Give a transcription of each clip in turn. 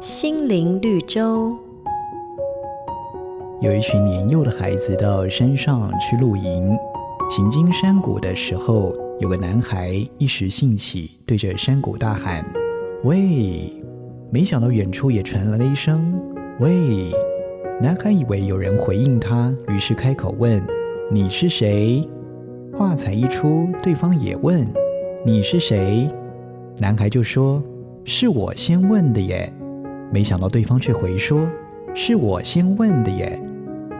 心灵绿洲。有一群年幼的孩子到山上去露营，行经山谷的时候，有个男孩一时兴起，对着山谷大喊：“喂！”没想到远处也传来了一声“喂”。男孩以为有人回应他，于是开口问：“你是谁？”话才一出，对方也问：“你是谁？”男孩就说：“是我先问的耶。”没想到对方却回说：“是我先问的耶。”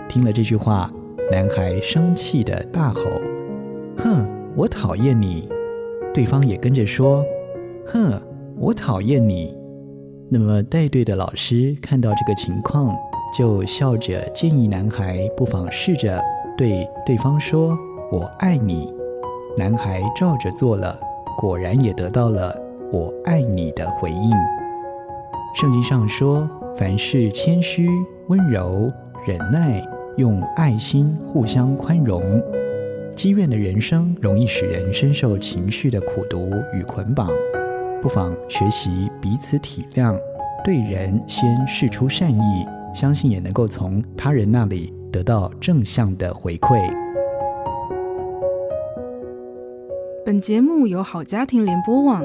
听了这句话，男孩生气地大吼：“哼，我讨厌你！”对方也跟着说：“哼，我讨厌你！”那么带队的老师看到这个情况，就笑着建议男孩不妨试着对对方说：“我爱你。”男孩照着做了，果然也得到了“我爱你”的回应。圣经上说：“凡事谦虚、温柔、忍耐，用爱心互相宽容。”积怨的人生容易使人深受情绪的苦毒与捆绑，不妨学习彼此体谅，对人先示出善意，相信也能够从他人那里得到正向的回馈。本节目由好家庭联播网。